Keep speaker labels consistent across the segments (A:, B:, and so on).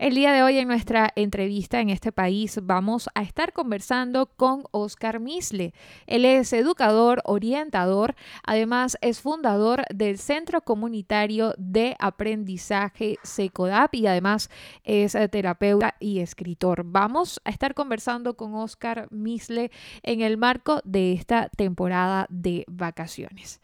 A: El día de hoy en nuestra entrevista en este país vamos a estar conversando con Oscar Misle. Él es educador, orientador, además es fundador del Centro Comunitario de Aprendizaje SECODAP y además es terapeuta y escritor. Vamos a estar conversando con Oscar Misle en el marco de esta temporada de vacaciones.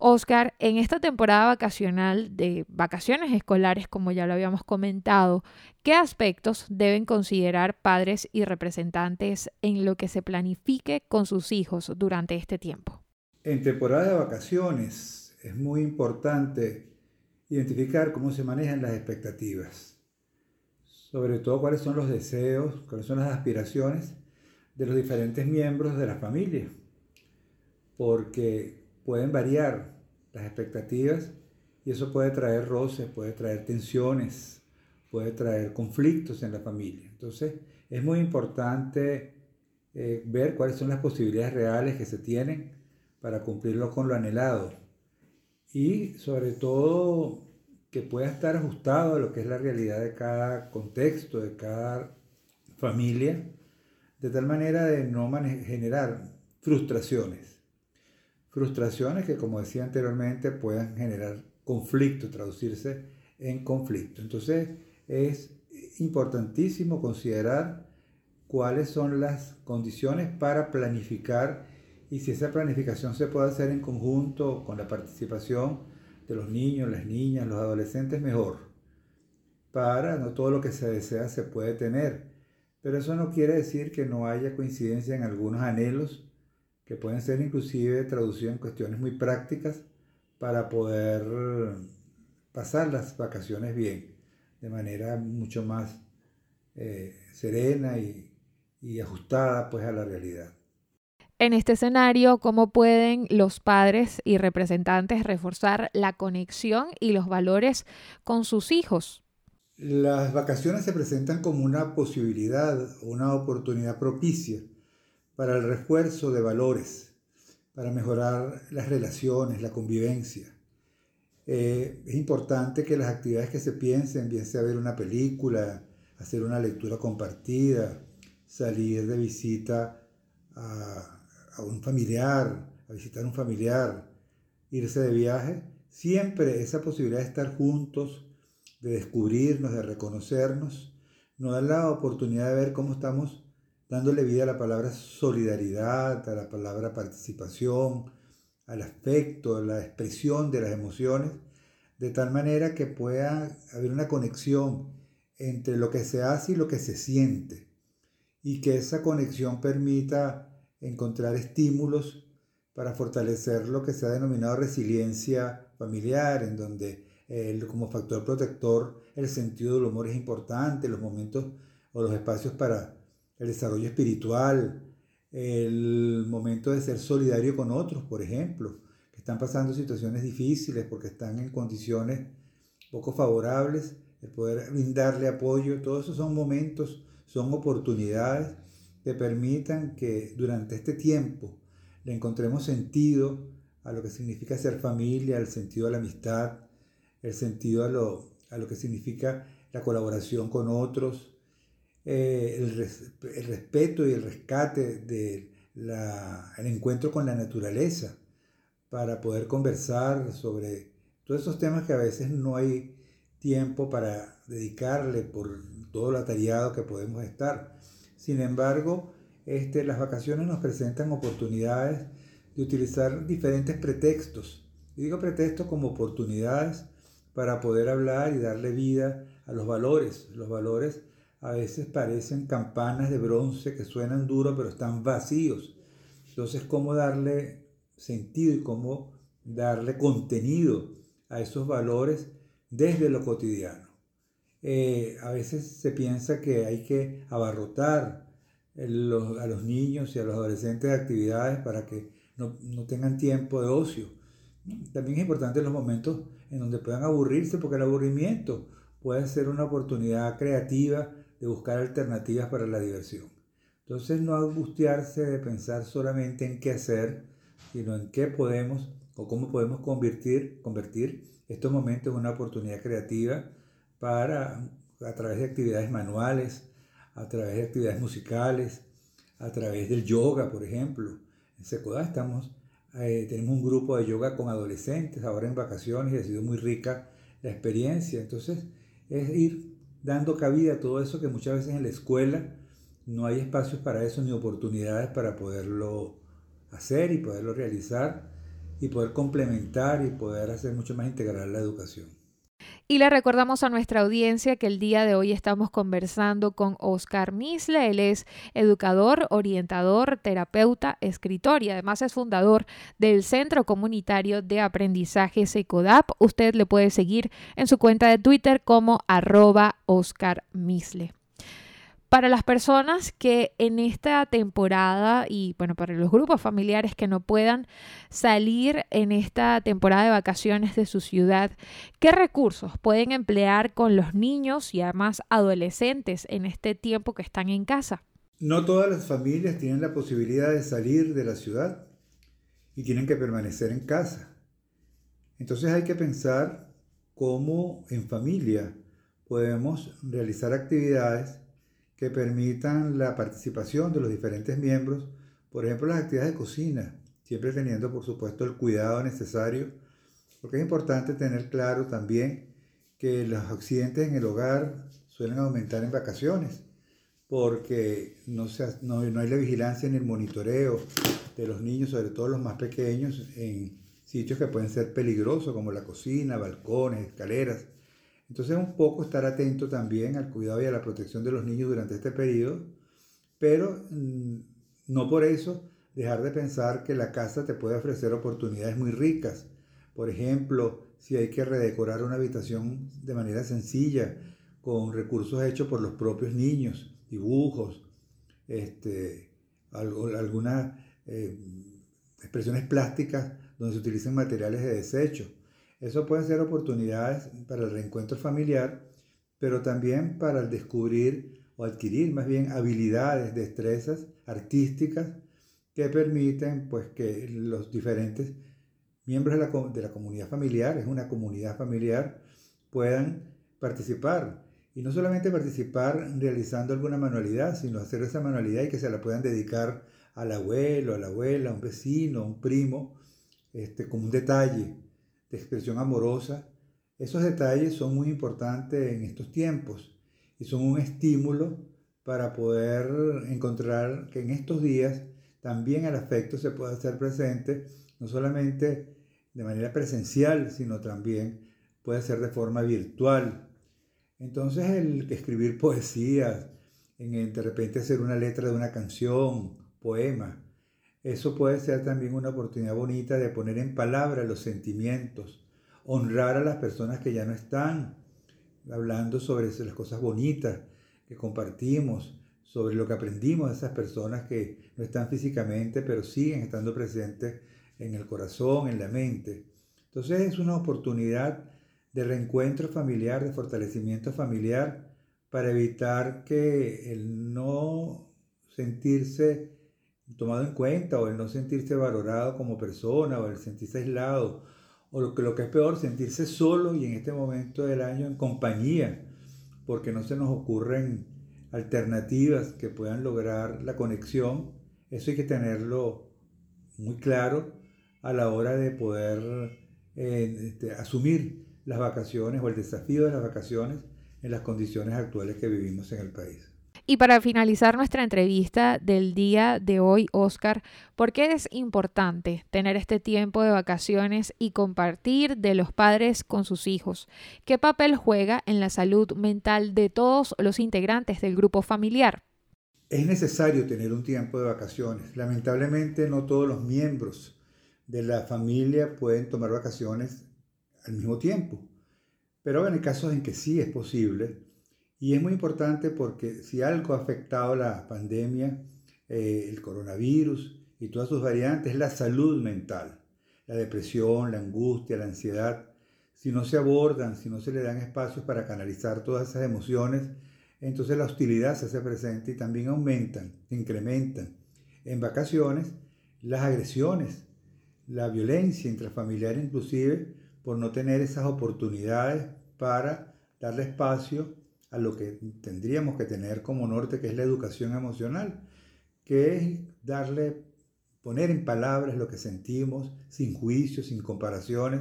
A: Oscar, en esta temporada vacacional de vacaciones escolares, como ya lo habíamos comentado, ¿qué aspectos deben considerar padres y representantes en lo que se planifique con sus hijos durante este tiempo?
B: En temporada de vacaciones es muy importante identificar cómo se manejan las expectativas, sobre todo cuáles son los deseos, cuáles son las aspiraciones de los diferentes miembros de la familia, porque pueden variar las expectativas y eso puede traer roces, puede traer tensiones, puede traer conflictos en la familia. Entonces es muy importante eh, ver cuáles son las posibilidades reales que se tienen para cumplirlo con lo anhelado y sobre todo que pueda estar ajustado a lo que es la realidad de cada contexto, de cada familia, de tal manera de no generar frustraciones frustraciones que, como decía anteriormente, puedan generar conflicto, traducirse en conflicto. Entonces, es importantísimo considerar cuáles son las condiciones para planificar y si esa planificación se puede hacer en conjunto con la participación de los niños, las niñas, los adolescentes, mejor. Para no todo lo que se desea se puede tener, pero eso no quiere decir que no haya coincidencia en algunos anhelos que pueden ser inclusive traducidos en cuestiones muy prácticas para poder pasar las vacaciones bien, de manera mucho más eh, serena y, y ajustada pues a la realidad.
A: En este escenario, ¿cómo pueden los padres y representantes reforzar la conexión y los valores con sus hijos?
B: Las vacaciones se presentan como una posibilidad, una oportunidad propicia para el refuerzo de valores, para mejorar las relaciones, la convivencia. Eh, es importante que las actividades que se piensen, bien sea ver una película, hacer una lectura compartida, salir de visita a, a un familiar, a visitar un familiar, irse de viaje, siempre esa posibilidad de estar juntos, de descubrirnos, de reconocernos, nos da la oportunidad de ver cómo estamos dándole vida a la palabra solidaridad, a la palabra participación, al afecto, a la expresión de las emociones, de tal manera que pueda haber una conexión entre lo que se hace y lo que se siente, y que esa conexión permita encontrar estímulos para fortalecer lo que se ha denominado resiliencia familiar, en donde como factor protector el sentido del humor es importante, los momentos o los espacios para el desarrollo espiritual, el momento de ser solidario con otros, por ejemplo, que están pasando situaciones difíciles porque están en condiciones poco favorables, el poder brindarle apoyo, todos esos son momentos, son oportunidades que permitan que durante este tiempo le encontremos sentido a lo que significa ser familia, el sentido a la amistad, el sentido a lo, a lo que significa la colaboración con otros, eh, el, respeto y el rescate del encuentro con la naturaleza para poder conversar sobre todos esos temas que a veces no hay tiempo para dedicarle por todo lo atareado que podemos estar. Sin embargo, este, las vacaciones nos presentan oportunidades de utilizar diferentes pretextos. Y digo pretextos como oportunidades para poder hablar y darle vida a los valores, los valores a veces parecen campanas de bronce que suenan duro pero están vacíos. Entonces, ¿cómo darle sentido y cómo darle contenido a esos valores desde lo cotidiano? Eh, a veces se piensa que hay que abarrotar a los niños y a los adolescentes de actividades para que no, no tengan tiempo de ocio. También es importante los momentos en donde puedan aburrirse porque el aburrimiento puede ser una oportunidad creativa de buscar alternativas para la diversión. Entonces no angustiarse de pensar solamente en qué hacer, sino en qué podemos o cómo podemos convertir, convertir estos momentos en una oportunidad creativa para, a través de actividades manuales, a través de actividades musicales, a través del yoga, por ejemplo. En Secodá estamos, eh, tenemos un grupo de yoga con adolescentes ahora en vacaciones y ha sido muy rica la experiencia. Entonces, es ir dando cabida a todo eso que muchas veces en la escuela no hay espacios para eso ni oportunidades para poderlo hacer y poderlo realizar y poder complementar y poder hacer mucho más integral la educación.
A: Y le recordamos a nuestra audiencia que el día de hoy estamos conversando con Oscar Misle. Él es educador, orientador, terapeuta, escritor y además es fundador del Centro Comunitario de Aprendizaje SECODAP. Usted le puede seguir en su cuenta de Twitter como arroba Oscar Misle. Para las personas que en esta temporada y bueno, para los grupos familiares que no puedan salir en esta temporada de vacaciones de su ciudad, ¿qué recursos pueden emplear con los niños y además adolescentes en este tiempo que están en casa?
B: No todas las familias tienen la posibilidad de salir de la ciudad y tienen que permanecer en casa. Entonces hay que pensar cómo en familia podemos realizar actividades que permitan la participación de los diferentes miembros, por ejemplo las actividades de cocina, siempre teniendo por supuesto el cuidado necesario, porque es importante tener claro también que los accidentes en el hogar suelen aumentar en vacaciones, porque no, no, no hay la vigilancia ni el monitoreo de los niños, sobre todo los más pequeños, en sitios que pueden ser peligrosos como la cocina, balcones, escaleras. Entonces un poco estar atento también al cuidado y a la protección de los niños durante este periodo, pero mm, no por eso dejar de pensar que la casa te puede ofrecer oportunidades muy ricas. Por ejemplo, si hay que redecorar una habitación de manera sencilla, con recursos hechos por los propios niños, dibujos, este, algunas eh, expresiones plásticas donde se utilizan materiales de desecho. Eso pueden ser oportunidades para el reencuentro familiar, pero también para descubrir o adquirir más bien habilidades, destrezas artísticas que permiten pues que los diferentes miembros de la, de la comunidad familiar, es una comunidad familiar, puedan participar. Y no solamente participar realizando alguna manualidad, sino hacer esa manualidad y que se la puedan dedicar al abuelo, a la abuela, a un vecino, a un primo, este, como un detalle de expresión amorosa. Esos detalles son muy importantes en estos tiempos y son un estímulo para poder encontrar que en estos días también el afecto se puede hacer presente, no solamente de manera presencial, sino también puede ser de forma virtual. Entonces el escribir poesías, en, de repente hacer una letra de una canción, poema, eso puede ser también una oportunidad bonita de poner en palabra los sentimientos, honrar a las personas que ya no están, hablando sobre las cosas bonitas que compartimos, sobre lo que aprendimos de esas personas que no están físicamente, pero siguen estando presentes en el corazón, en la mente. Entonces es una oportunidad de reencuentro familiar, de fortalecimiento familiar, para evitar que el no sentirse tomado en cuenta o el no sentirse valorado como persona o el sentirse aislado o lo que, lo que es peor, sentirse solo y en este momento del año en compañía, porque no se nos ocurren alternativas que puedan lograr la conexión. Eso hay que tenerlo muy claro a la hora de poder eh, este, asumir las vacaciones o el desafío de las vacaciones en las condiciones actuales que vivimos en el país.
A: Y para finalizar nuestra entrevista del día de hoy, Oscar, ¿por qué es importante tener este tiempo de vacaciones y compartir de los padres con sus hijos? ¿Qué papel juega en la salud mental de todos los integrantes del grupo familiar?
B: Es necesario tener un tiempo de vacaciones. Lamentablemente no todos los miembros de la familia pueden tomar vacaciones al mismo tiempo. Pero en el caso en que sí es posible, y es muy importante porque si algo ha afectado la pandemia, eh, el coronavirus y todas sus variantes, es la salud mental, la depresión, la angustia, la ansiedad. Si no se abordan, si no se le dan espacios para canalizar todas esas emociones, entonces la hostilidad se hace presente y también aumentan, incrementan. En vacaciones, las agresiones la violencia intrafamiliar inclusive por no tener esas oportunidades para darle espacio a lo que tendríamos que tener como norte, que es la educación emocional, que es darle, poner en palabras lo que sentimos, sin juicios, sin comparaciones,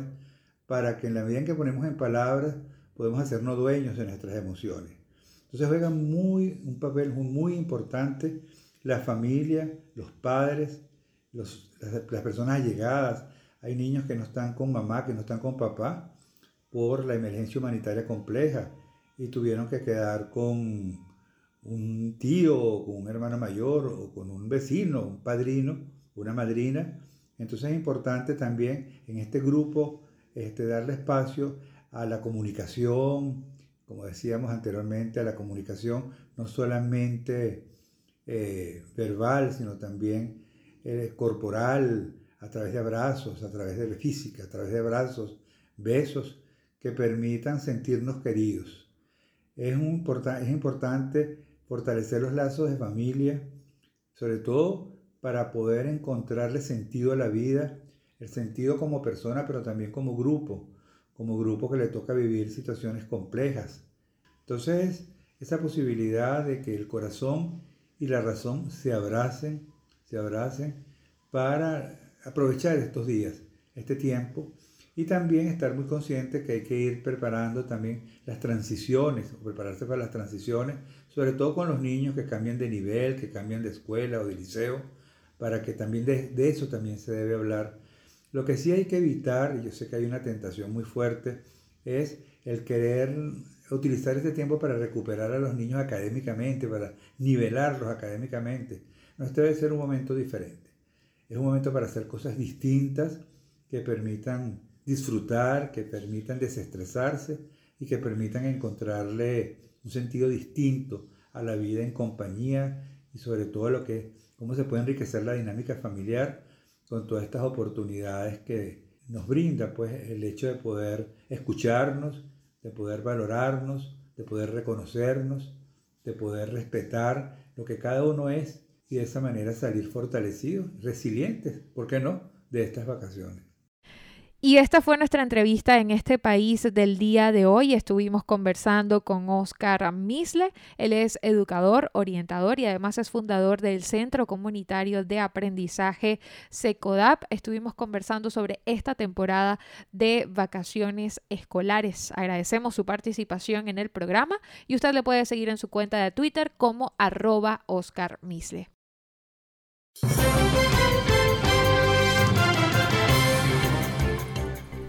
B: para que en la medida en que ponemos en palabras podemos hacernos dueños de nuestras emociones. Entonces juega muy, un papel muy importante la familia, los padres, las, las personas allegadas. Hay niños que no están con mamá, que no están con papá por la emergencia humanitaria compleja y tuvieron que quedar con un tío o con un hermano mayor o con un vecino, un padrino, una madrina. Entonces es importante también en este grupo este, darle espacio a la comunicación, como decíamos anteriormente, a la comunicación no solamente eh, verbal, sino también eh, corporal, a través de abrazos, a través de física, a través de abrazos, besos, que permitan sentirnos queridos. Es, un, es importante fortalecer los lazos de familia, sobre todo para poder encontrarle sentido a la vida, el sentido como persona, pero también como grupo, como grupo que le toca vivir situaciones complejas. Entonces, esa posibilidad de que el corazón y la razón se abracen, se abracen para aprovechar estos días, este tiempo, y también estar muy consciente que hay que ir preparando también las transiciones, prepararse para las transiciones, sobre todo con los niños que cambian de nivel, que cambian de escuela o de liceo, para que también de, de eso también se debe hablar. Lo que sí hay que evitar, y yo sé que hay una tentación muy fuerte, es el querer utilizar este tiempo para recuperar a los niños académicamente, para nivelarlos académicamente. No, este debe ser un momento diferente. Es un momento para hacer cosas distintas que permitan disfrutar, que permitan desestresarse y que permitan encontrarle un sentido distinto a la vida en compañía y sobre todo lo que cómo se puede enriquecer la dinámica familiar con todas estas oportunidades que nos brinda pues el hecho de poder escucharnos, de poder valorarnos, de poder reconocernos, de poder respetar lo que cada uno es y de esa manera salir fortalecidos, resilientes, ¿por qué no?, de estas vacaciones.
A: Y esta fue nuestra entrevista en este país del día de hoy. Estuvimos conversando con Oscar Misle. Él es educador, orientador y además es fundador del Centro Comunitario de Aprendizaje SECODAP. Estuvimos conversando sobre esta temporada de vacaciones escolares. Agradecemos su participación en el programa y usted le puede seguir en su cuenta de Twitter como arroba Oscar Misle.